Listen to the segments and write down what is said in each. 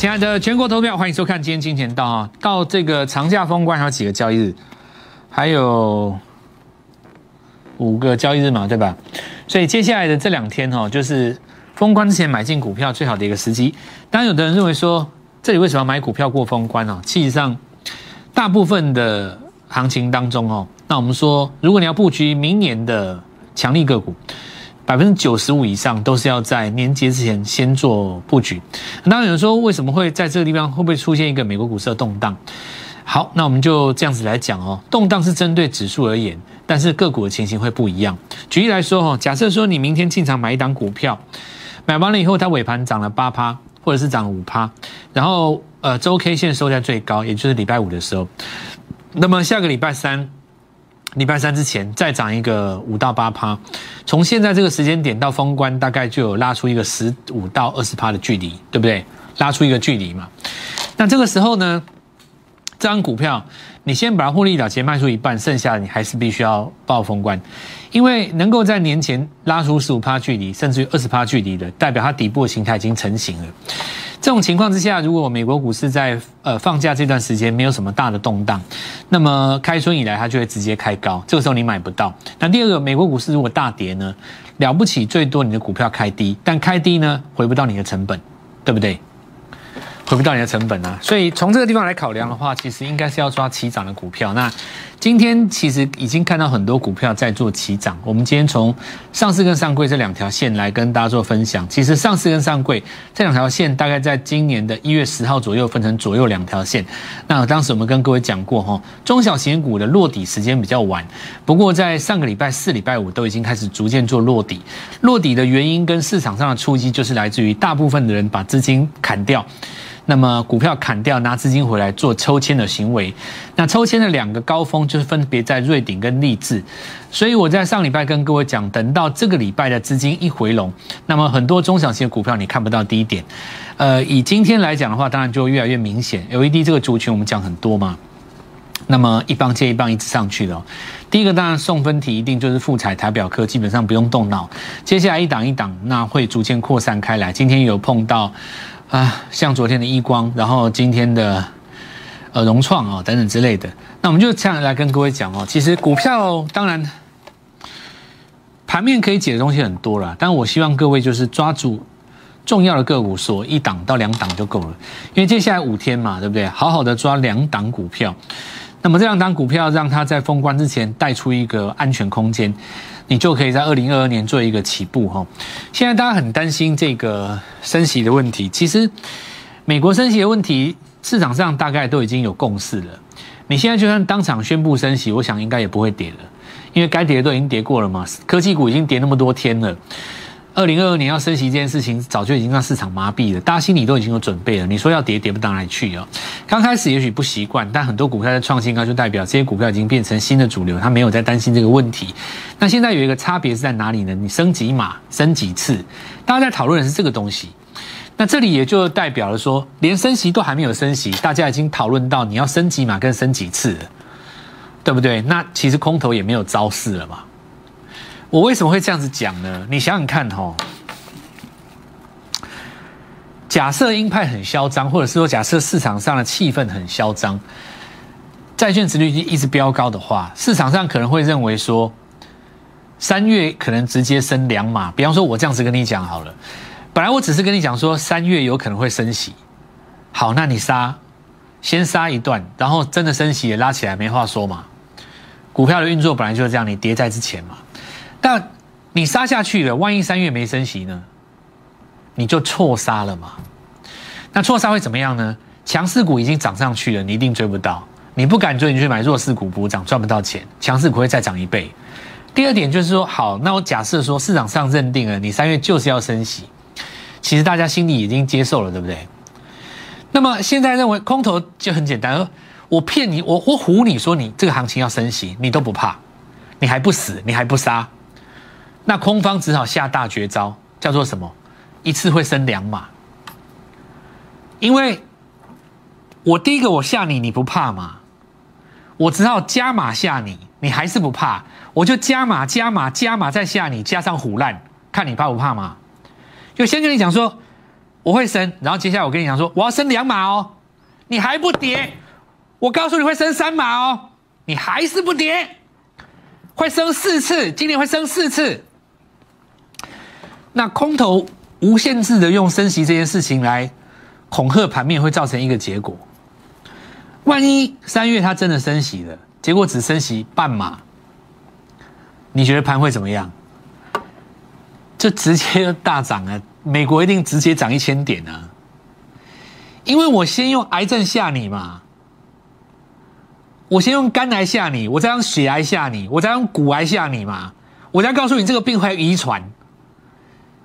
亲爱的全国投票，欢迎收看今天金钱道啊！到这个长假封关还有几个交易日，还有五个交易日嘛，对吧？所以接下来的这两天哦，就是封关之前买进股票最好的一个时机。当然，有的人认为说，这里为什么要买股票过封关呢？其实上，大部分的行情当中哦，那我们说，如果你要布局明年的强力个股。百分之九十五以上都是要在年节之前先做布局。那有人说，为什么会在这个地方会不会出现一个美国股市的动荡？好，那我们就这样子来讲哦。动荡是针对指数而言，但是个股的情形会不一样。举例来说哦，假设说你明天进场买一档股票，买完了以后它尾盘涨了八趴，或者是涨五趴，然后呃周 K 线收在最高，也就是礼拜五的时候，那么下个礼拜三。礼拜三之前再涨一个五到八趴，从现在这个时间点到封关，大概就有拉出一个十五到二十趴的距离，对不对？拉出一个距离嘛。那这个时候呢，这张股票你先把它获利了结，卖出一半，剩下的你还是必须要报封关，因为能够在年前拉出十五趴距离，甚至于二十趴距离的，代表它底部的形态已经成型了。这种情况之下，如果美国股市在呃放假这段时间没有什么大的动荡，那么开春以来它就会直接开高，这个时候你买不到。那第二个，美国股市如果大跌呢，了不起最多你的股票开低，但开低呢回不到你的成本，对不对？回不到你的成本啊，所以从这个地方来考量的话，其实应该是要抓起涨的股票。那今天其实已经看到很多股票在做起涨。我们今天从上市跟上柜这两条线来跟大家做分享。其实上市跟上柜这两条线大概在今年的一月十号左右分成左右两条线。那当时我们跟各位讲过哈，中小型股的落底时间比较晚，不过在上个礼拜四、礼拜五都已经开始逐渐做落底。落底的原因跟市场上的触击，就是来自于大部分的人把资金砍掉。那么股票砍掉，拿资金回来做抽签的行为。那抽签的两个高峰就是分别在瑞鼎跟立志。所以我在上礼拜跟各位讲，等到这个礼拜的资金一回笼，那么很多中小型的股票你看不到低点。呃，以今天来讲的话，当然就越来越明显。LED 这个族群我们讲很多嘛，那么一棒接一棒一直上去了。第一个当然送分题一定就是富彩台表科，基本上不用动脑。接下来一档一档，那会逐渐扩散开来。今天有碰到。啊，像昨天的易光，然后今天的呃融创啊等等之类的，那我们就这样来跟各位讲哦。其实股票当然盘面可以解的东西很多了，但我希望各位就是抓住重要的个股，锁一档到两档就够了。因为接下来五天嘛，对不对？好好的抓两档股票，那么这两档股票让它在封关之前带出一个安全空间。你就可以在二零二二年做一个起步哈。现在大家很担心这个升息的问题，其实美国升息的问题市场上大概都已经有共识了。你现在就算当场宣布升息，我想应该也不会跌了，因为该跌的都已经跌过了嘛。科技股已经跌那么多天了。二零二二年要升息这件事情，早就已经让市场麻痹了，大家心里都已经有准备了。你说要跌，跌不到哪里去哦。刚开始也许不习惯，但很多股票在创新高，就代表这些股票已经变成新的主流，它没有在担心这个问题。那现在有一个差别是在哪里呢？你升几码，升几次，大家在讨论的是这个东西。那这里也就代表了说，连升息都还没有升息，大家已经讨论到你要升几码跟升几次了，对不对？那其实空头也没有招式了嘛。我为什么会这样子讲呢？你想想看哈，假设鹰派很嚣张，或者是说假设市场上的气氛很嚣张，债券值率一直飙高的话，市场上可能会认为说，三月可能直接升两码。比方说，我这样子跟你讲好了，本来我只是跟你讲说三月有可能会升息，好，那你杀，先杀一段，然后真的升息也拉起来，没话说嘛。股票的运作本来就是这样，你跌在之前嘛。但你杀下去了，万一三月没升息呢？你就错杀了嘛？那错杀会怎么样呢？强势股已经涨上去了，你一定追不到。你不敢追，你去买弱势股补涨，赚不到钱。强势股会再涨一倍。第二点就是说，好，那我假设说市场上认定了你三月就是要升息，其实大家心里已经接受了，对不对？那么现在认为空头就很简单，我骗你，我我唬你说你这个行情要升息，你都不怕，你还不死，你还不杀。那空方只好下大绝招，叫做什么？一次会升两码。因为我第一个我吓你，你不怕吗？我只好加码吓你，你还是不怕，我就加码加码加码再吓你，加上虎烂，看你怕不怕嘛？就先跟你讲说，我会升，然后接下来我跟你讲说我要升两码哦，你还不跌，我告诉你会升三码哦，你还是不跌，会升四次，今年会升四次。那空头无限制的用升息这件事情来恐吓盘面，会造成一个结果。万一三月它真的升息了，结果只升息半码，你觉得盘会怎么样？这直接大涨啊！美国一定直接涨一千点啊！因为我先用癌症吓你嘛，我先用肝癌吓你，我再用血癌吓你，我再用骨癌吓你嘛，我再告诉你这个病会遗传。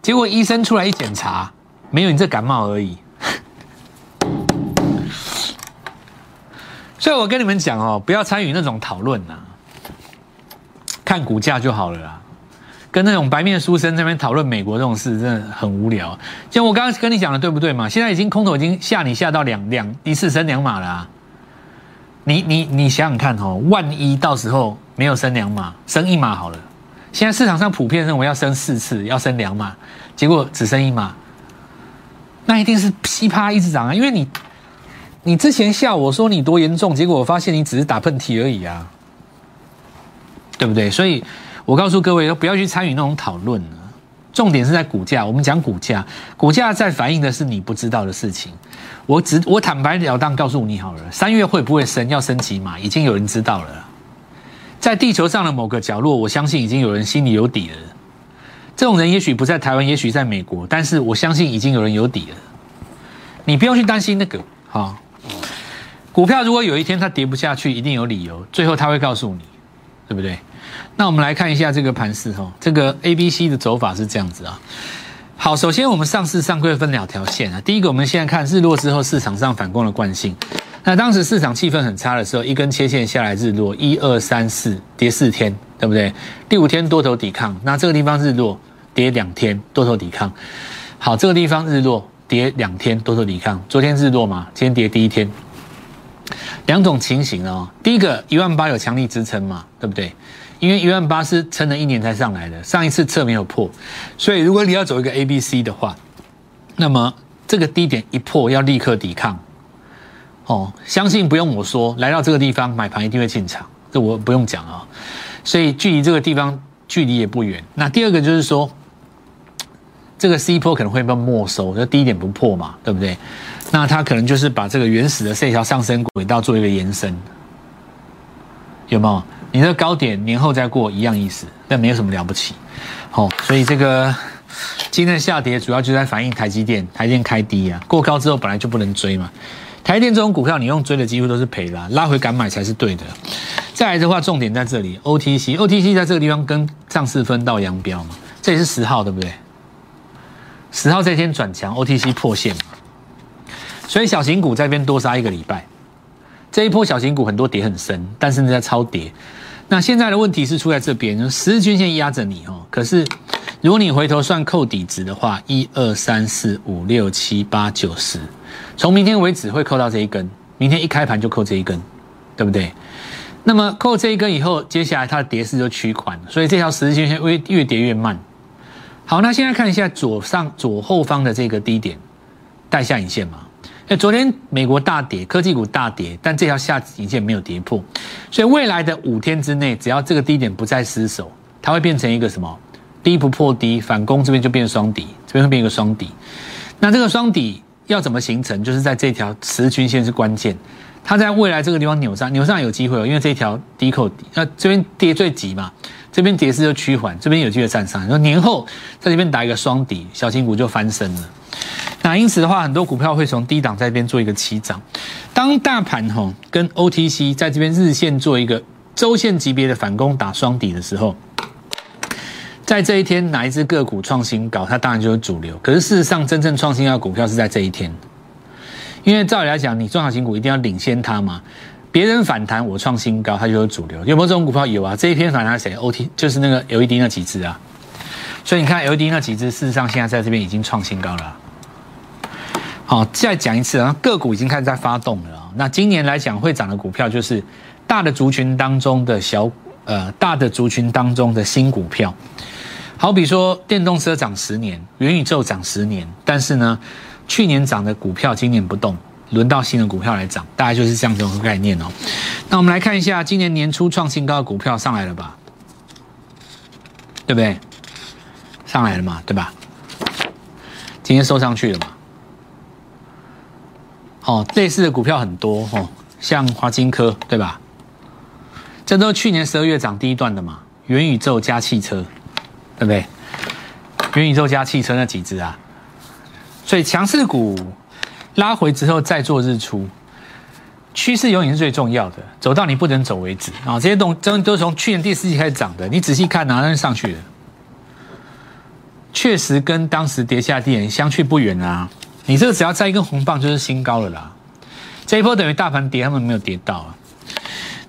结果医生出来一检查，没有你这感冒而已。所以我跟你们讲哦，不要参与那种讨论呐，看股价就好了啦。跟那种白面书生那边讨论美国这种事，真的很无聊。像我刚刚跟你讲的，对不对嘛？现在已经空头已经吓你吓到两两一次升两码了。你你你想想看哦，万一到时候没有升两码，升一码好了。现在市场上普遍认为要升四次，要升两码，结果只升一码，那一定是噼啪一直涨啊！因为你你之前吓我说你多严重，结果我发现你只是打喷嚏而已啊，对不对？所以。我告诉各位，都不要去参与那种讨论了。重点是在股价，我们讲股价，股价在反映的是你不知道的事情。我只我坦白了当告诉你好了，三月会不会升，要升级嘛？已经有人知道了，在地球上的某个角落，我相信已经有人心里有底了。这种人也许不在台湾，也许在美国，但是我相信已经有人有底了。你不用去担心那个哈。股票如果有一天它跌不下去，一定有理由，最后他会告诉你，对不对？那我们来看一下这个盘势哈，这个 A、B、C 的走法是这样子啊。好，首先我们上市上柜分两条线啊。第一个，我们现在看日落之后市场上反攻的惯性。那当时市场气氛很差的时候，一根切线下来日落，一二三四跌四天，对不对？第五天多头抵抗，那这个地方日落跌两天，多头抵抗。好，这个地方日落跌两天，多头抵抗。昨天日落嘛，今天跌第一天，两种情形哦。第一个一万八有强力支撑嘛，对不对？因为一万八是撑了一年才上来的，上一次测没有破，所以如果你要走一个 A、B、C 的话，那么这个低点一破要立刻抵抗。哦，相信不用我说，来到这个地方买盘一定会进场，这我不用讲啊。所以距离这个地方距离也不远。那第二个就是说，这个 C 波可能会被没收，就低点不破嘛，对不对？那它可能就是把这个原始的这条上升轨道做一个延伸，有没有？你的高点年后再过一样意思，但没有什么了不起。好，所以这个今天的下跌主要就在反映台积电，台积电开低啊，过高之后本来就不能追嘛。台电这种股票，你用追的几乎都是赔啦，拉回敢买才是对的。再来的话，重点在这里，OTC，OTC 在这个地方跟上市分道扬镳嘛，这也是十号对不对？十号这天转强，OTC 破线嘛，所以小型股在边多杀一个礼拜。这一波小型股很多跌很深，但是在超跌。那现在的问题是出在这边，十日均线压着你哦。可是如果你回头算扣底值的话，一二三四五六七八九十，从明天为止会扣到这一根，明天一开盘就扣这一根，对不对？那么扣这一根以后，接下来它的跌势就趋缓，所以这条十字均线会越跌越慢。好，那现在看一下左上左后方的这个低点，带下影线嘛。哎，昨天美国大跌，科技股大跌，但这条下影线没有跌破，所以未来的五天之内，只要这个低点不再失守，它会变成一个什么？低不破低，反攻这边就变双底，这边会变一个双底。那这个双底要怎么形成？就是在这条十均线是关键，它在未来这个地方扭上，扭上有机会哦，因为这条低扣底，那这边跌最急嘛，这边跌势就趋缓，这边有机会站上，然后年后在这边打一个双底，小型股就翻身了。那因此的话，很多股票会从低档在这边做一个起涨。当大盘哈跟 OTC 在这边日线做一个周线级别的反攻打双底的时候，在这一天哪一只个股创新高，它当然就是主流。可是事实上，真正创新高的股票是在这一天，因为照理来讲，你中小型股一定要领先它嘛。别人反弹我创新高，它就是主流。有没有这种股票？有啊。这一篇反弹谁？OT 就是那个 LED 那几只啊。所以你看 LED 那几只，事实上现在在这边已经创新高了。好，再讲一次啊，个股已经开始在发动了啊。那今年来讲会涨的股票，就是大的族群当中的小呃大的族群当中的新股票。好比说电动车涨十年，元宇宙涨十年，但是呢，去年涨的股票今年不动，轮到新的股票来涨，大概就是这样子一个概念哦。那我们来看一下，今年年初创新高的股票上来了吧？对不对？上来了嘛，对吧？今天收上去了嘛？哦，类似的股票很多哦，像华金科，对吧？这都是去年十二月涨第一段的嘛，元宇宙加汽车，对不对？元宇宙加汽车那几只啊，所以强势股拉回之后再做日出，趋势永远是最重要的，走到你不能走为止啊！这些东真都是从去年第四季开始涨的，你仔细看哪那上去了，确实跟当时跌下地相去不远啊！你这个只要再一根红棒就是新高了啦，这一波等于大盘跌，他们没有跌到啊。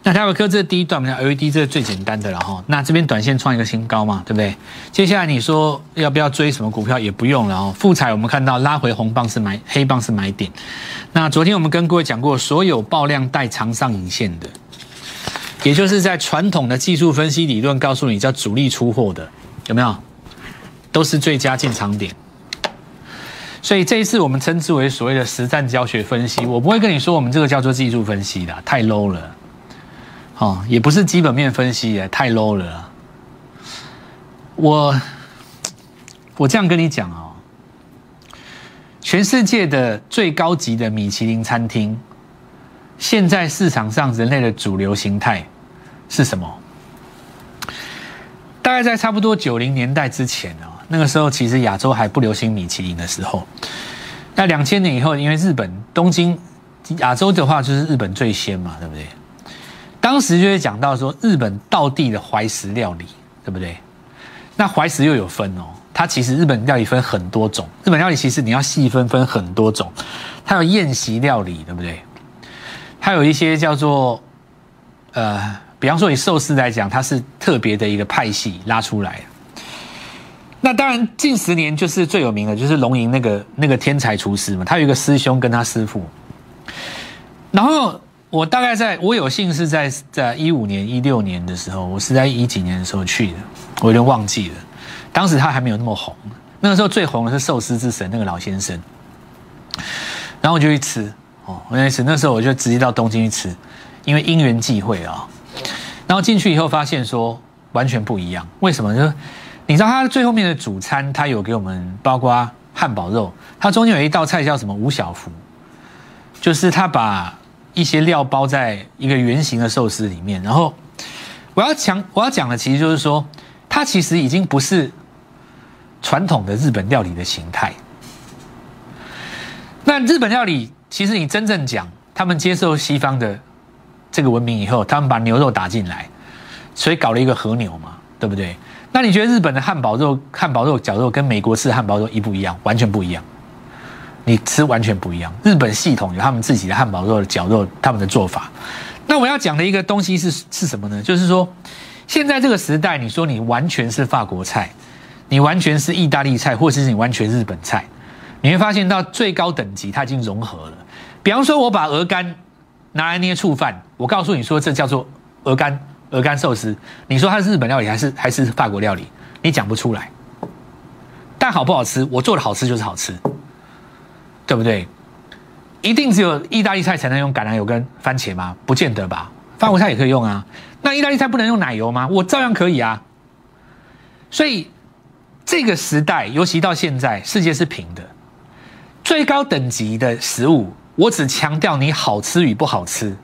那台北科这第一段，我们讲 LED 这是最简单的了哈。那这边短线创一个新高嘛，对不对？接下来你说要不要追什么股票也不用了哦。富彩我们看到拉回红棒是买，黑棒是买点。那昨天我们跟各位讲过，所有爆量带长上影线的，也就是在传统的技术分析理论告诉你叫主力出货的，有没有？都是最佳进场点。所以这一次我们称之为所谓的实战教学分析，我不会跟你说我们这个叫做技术分析的，太 low 了。哦，也不是基本面分析耶，太 low 了。我我这样跟你讲哦，全世界的最高级的米其林餐厅，现在市场上人类的主流形态是什么？大概在差不多九零年代之前哦，那个时候其实亚洲还不流行米其林的时候。那两千年以后，因为日本东京亚洲的话就是日本最先嘛，对不对？当时就会讲到说，日本道地的怀石料理，对不对？那怀石又有分哦，它其实日本料理分很多种。日本料理其实你要细分分很多种，它有宴席料理，对不对？它有一些叫做呃，比方说以寿司来讲，它是特别的一个派系拉出来。那当然近十年就是最有名的，就是龙吟那个那个天才厨师嘛，他有一个师兄跟他师傅，然后。我大概在，我有幸是在在一五年、一六年的时候，我是在一几年的时候去的，我有点忘记了。当时他还没有那么红，那个时候最红的是寿司之神那个老先生。然后我就去吃，哦，我去吃。那时候我就直接到东京去吃，因为因缘际会啊。然后进去以后发现说完全不一样，为什么？就是你知道他最后面的主餐，他有给我们包括汉堡肉，它中间有一道菜叫什么五小福，就是他把。一些料包在一个圆形的寿司里面，然后我要讲我要讲的其实就是说，它其实已经不是传统的日本料理的形态。那日本料理其实你真正讲，他们接受西方的这个文明以后，他们把牛肉打进来，所以搞了一个和牛嘛，对不对？那你觉得日本的汉堡肉、汉堡肉绞肉跟美国式汉堡肉一不一样？完全不一样。你吃完全不一样。日本系统有他们自己的汉堡肉的绞肉，他们的做法。那我要讲的一个东西是是什么呢？就是说，现在这个时代，你说你完全是法国菜，你完全是意大利菜，或者是你完全日本菜，你会发现到最高等级它已经融合了。比方说，我把鹅肝拿来捏醋饭，我告诉你说这叫做鹅肝鹅肝寿司，你说它是日本料理还是还是法国料理？你讲不出来。但好不好吃？我做的好吃就是好吃。对不对？一定只有意大利菜才能用橄榄油跟番茄吗？不见得吧，法国菜也可以用啊。那意大利菜不能用奶油吗？我照样可以啊。所以这个时代，尤其到现在，世界是平的，最高等级的食物，我只强调你好吃与不好吃。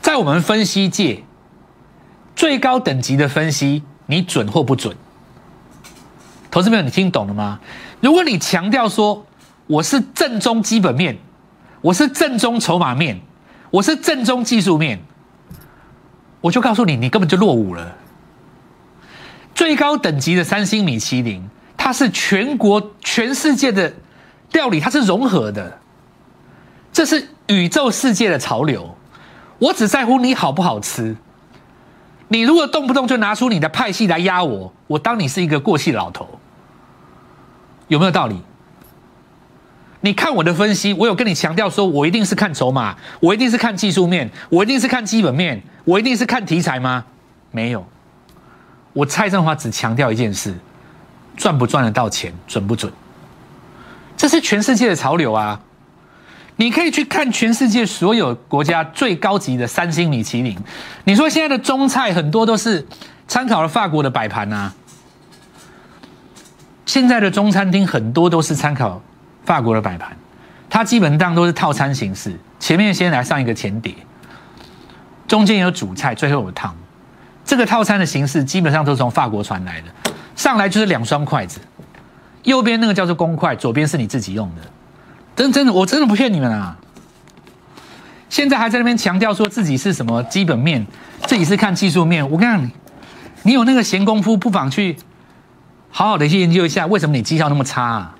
在我们分析界，最高等级的分析，你准或不准？投资朋友，你听懂了吗？如果你强调说，我是正宗基本面，我是正宗筹码面，我是正宗技术面，我就告诉你，你根本就落伍了。最高等级的三星米其林，它是全国全世界的料理，它是融合的，这是宇宙世界的潮流。我只在乎你好不好吃。你如果动不动就拿出你的派系来压我，我当你是一个过气老头，有没有道理？你看我的分析，我有跟你强调说，我一定是看筹码，我一定是看技术面，我一定是看基本面，我一定是看题材吗？没有，我蔡振华只强调一件事：赚不赚得到钱，准不准？这是全世界的潮流啊！你可以去看全世界所有国家最高级的三星米其林。你说现在的中菜很多都是参考了法国的摆盘啊，现在的中餐厅很多都是参考法国的摆盘，它基本上都是套餐形式，前面先来上一个前碟，中间有主菜，最后有汤。这个套餐的形式基本上都是从法国传来的，上来就是两双筷子，右边那个叫做公筷，左边是你自己用的。真真的，我真的不骗你们啊！现在还在那边强调说自己是什么基本面，自己是看技术面。我跟你，你有那个闲工夫，不妨去好好的去研究一下，为什么你绩效那么差啊？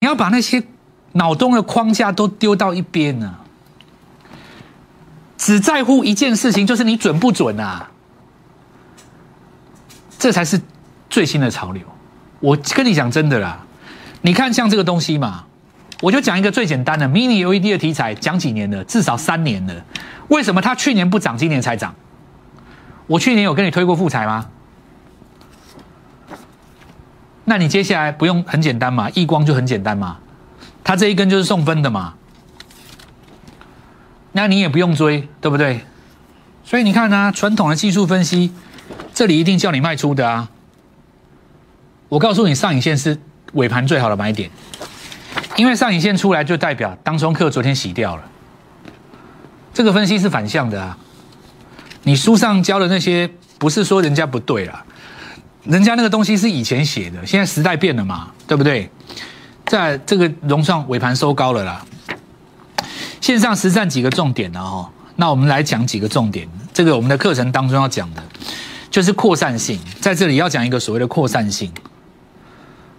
你要把那些脑洞的框架都丢到一边呢，只在乎一件事情，就是你准不准啊？这才是最新的潮流。我跟你讲真的啦。你看，像这个东西嘛，我就讲一个最简单的 mini LED 的题材，讲几年了，至少三年了。为什么它去年不涨，今年才涨？我去年有跟你推过富彩吗？那你接下来不用很简单嘛？易光就很简单嘛，它这一根就是送分的嘛。那你也不用追，对不对？所以你看呢，传统的技术分析，这里一定叫你卖出的啊。我告诉你，上影线是。尾盘最好的买点，因为上影线出来就代表当中客昨天洗掉了。这个分析是反向的啊，你书上教的那些不是说人家不对了，人家那个东西是以前写的，现在时代变了嘛，对不对？在这个融创尾盘收高了啦。线上实战几个重点呢？哦，那我们来讲几个重点。这个我们的课程当中要讲的，就是扩散性，在这里要讲一个所谓的扩散性。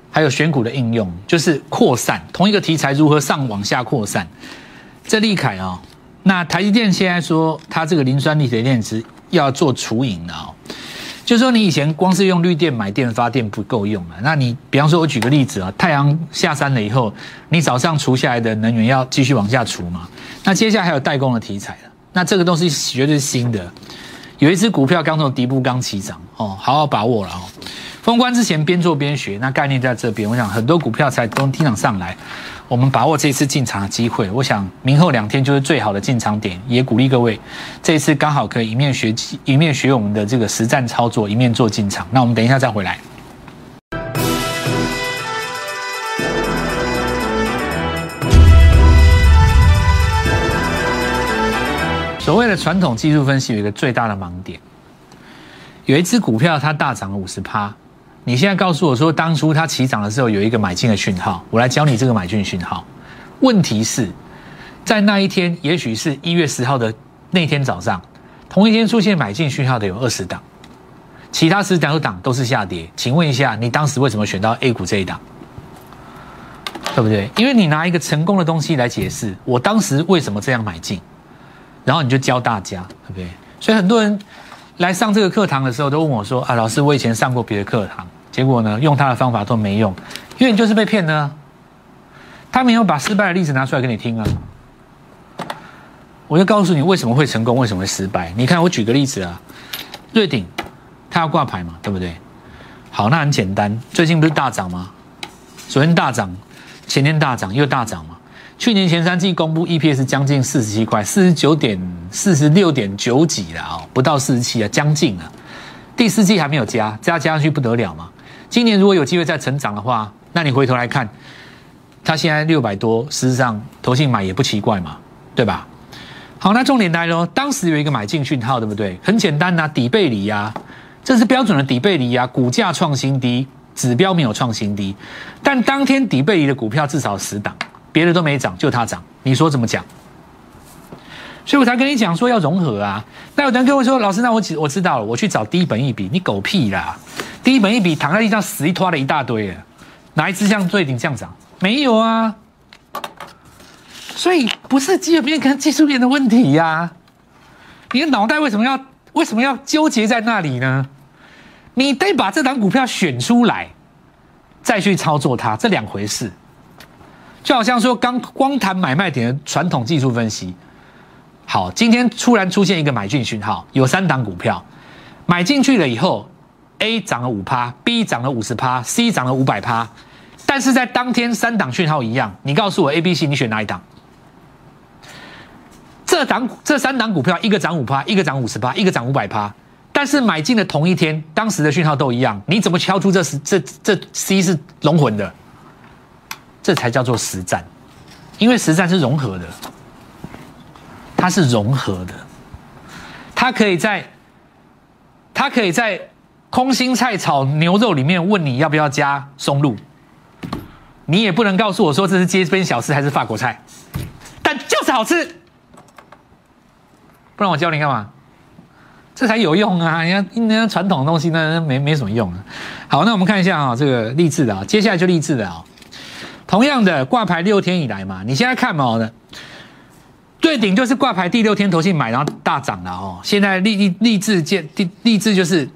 还有选股的应用，就是扩散同一个题材如何上往下扩散。这利凯啊，那台积电现在说它这个磷酸锂铁电池要做除影的哦，就是说你以前光是用绿电买电发电不够用了，那你比方说我举个例子啊，太阳下山了以后，你早上除下来的能源要继续往下除嘛？那接下来还有代工的题材了，那这个东西绝对是新的。有一只股票刚从底部刚起涨哦，好好把握了哦。封关之前边做边学，那概念在这边。我想很多股票才都听涨上来，我们把握这次进场的机会。我想明后两天就是最好的进场点，也鼓励各位这次刚好可以一面学一面学我们的这个实战操作，一面做进场。那我们等一下再回来。所谓的传统技术分析有一个最大的盲点，有一只股票它大涨了五十趴。你现在告诉我说，当初它起涨的时候有一个买进的讯号，我来教你这个买进讯号。问题是，在那一天，也许是一月十号的那天早上，同一天出现买进讯号的有二十档，其他十档档都是下跌。请问一下，你当时为什么选到 A 股这一档？对不对？因为你拿一个成功的东西来解释我当时为什么这样买进，然后你就教大家，对不对？所以很多人来上这个课堂的时候，都问我说：“啊，老师，我以前上过别的课堂。”结果呢？用他的方法都没用，因为你就是被骗呢。他没有把失败的例子拿出来给你听啊。我就告诉你为什么会成功，为什么会失败。你看，我举个例子啊，瑞鼎，它要挂牌嘛，对不对？好，那很简单。最近不是大涨吗？昨天大涨，前天大涨，又大涨嘛。去年前三季公布 EPS 将近四十七块，四十九点四十六点九几了啊，不到四十七啊，将近了。第四季还没有加，加加上去不得了嘛。今年如果有机会再成长的话，那你回头来看，它现在六百多，事实上投信买也不奇怪嘛，对吧？好，那重点来了，当时有一个买进讯号，对不对？很简单呐，底背离呀，这是标准的底背离呀，股价创新低，指标没有创新低，但当天底背离的股票至少十档，别的都没涨，就它涨，你说怎么讲？所以我才跟你讲说要融合啊。那有人跟我说，老师，那我我知道了，我去找低本一笔，你狗屁啦！低本一笔躺在地上死一拖了一大堆哪一只像最顶这样涨？没有啊。所以不是基本面跟技术面的问题呀。你的脑袋为什么要为什么要纠结在那里呢？你得把这档股票选出来，再去操作它，这两回事。就好像说刚光谈买卖点的传统技术分析。好，今天突然出现一个买进讯号，有三档股票买进去了以后。A 涨了五趴，B 涨了五十趴，C 涨了五百趴，但是在当天三档讯号一样，你告诉我 A、B、C，你选哪一档？这档这三档股票，一个涨五趴，一个涨五十趴，一个涨五百趴，但是买进的同一天，当时的讯号都一样，你怎么敲出这是这这 C 是龙魂的？这才叫做实战，因为实战是融合的，它是融合的，它可以在它可以在空心菜炒牛肉里面问你要不要加松露，你也不能告诉我说这是街边小吃还是法国菜，但就是好吃。不然我教你干嘛？这才有用啊！人家人家传统的东西那没没什么用啊。好，那我们看一下啊，这个励志的啊，接下来就励志的啊。同样的挂牌六天以来嘛，你现在看嘛，呢，最顶就是挂牌第六天投信买，然后大涨了哦。现在励励励志见励励志就是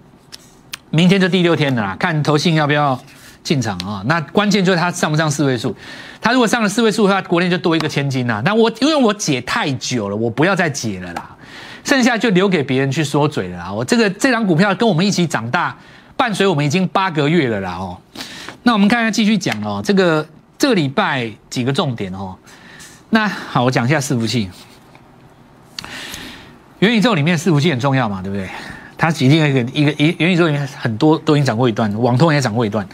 明天就第六天了啦，看投信要不要进场啊？那关键就是它上不上四位数。它如果上了四位数的话，国内就多一个千金呐。那我因为我解太久了，我不要再解了啦。剩下就留给别人去说嘴了啦。我这个这张股票跟我们一起长大，伴随我们已经八个月了啦哦。那我们看看继续讲哦，这个这个礼拜几个重点哦。那好，我讲一下伺服器。元宇宙里面伺服器很重要嘛，对不对？它一定一个一个一元宇宙里面很多都已经涨过一段，网通也涨过一段，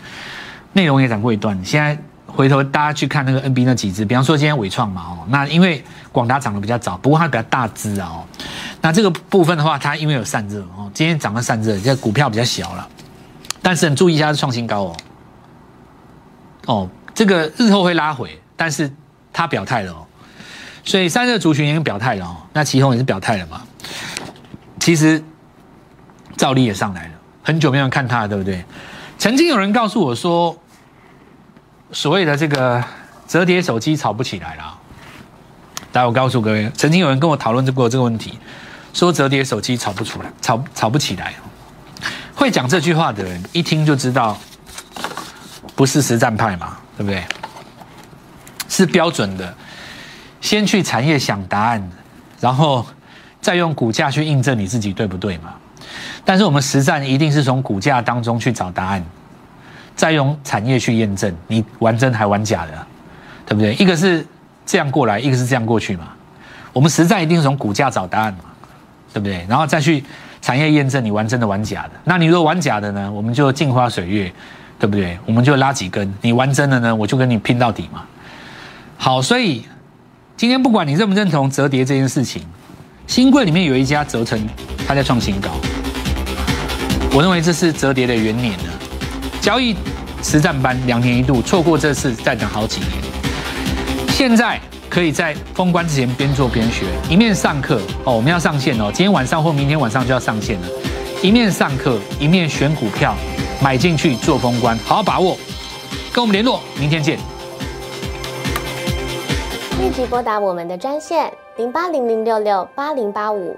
内容也涨过一段。现在回头大家去看那个 NB 那几只，比方说今天伟创嘛哦，那因为广达涨得比较早，不过它比较大只啊哦。那这个部分的话，它因为有散热哦，今天涨了散热，这股票比较小了，但是你注意一下是创新高哦。哦，这个日后会拉回，但是它表态了哦，所以散热族群已经表态了哦，那旗宏也是表态了嘛。其实赵力也上来了，很久没有看他了，对不对？曾经有人告诉我说，所谓的这个折叠手机炒不起来了。来，我告诉各位，曾经有人跟我讨论过这个问题。说折叠手机炒不出来，炒炒不起来。会讲这句话的人一听就知道，不是实战派嘛，对不对？是标准的，先去产业想答案，然后再用股价去印证你自己对不对嘛？但是我们实战一定是从股价当中去找答案，再用产业去验证你玩真还玩假的，对不对？一个是这样过来，一个是这样过去嘛。我们实战一定是从股价找答案嘛。对不对？然后再去产业验证你玩真的玩假的。那你如果玩假的呢？我们就镜花水月，对不对？我们就拉几根。你玩真的呢？我就跟你拼到底嘛。好，所以今天不管你认不认同折叠这件事情，新贵里面有一家折成，它在创新高。我认为这是折叠的元年了。交易实战班两年一度，错过这次再等好几年。现在。可以在封关之前边做边学，一面上课哦，我们要上线哦，今天晚上或明天晚上就要上线了。一面上课，一面选股票，买进去做封关，好好把握。跟我们联络，明天见。立即拨打我们的专线零八零零六六八零八五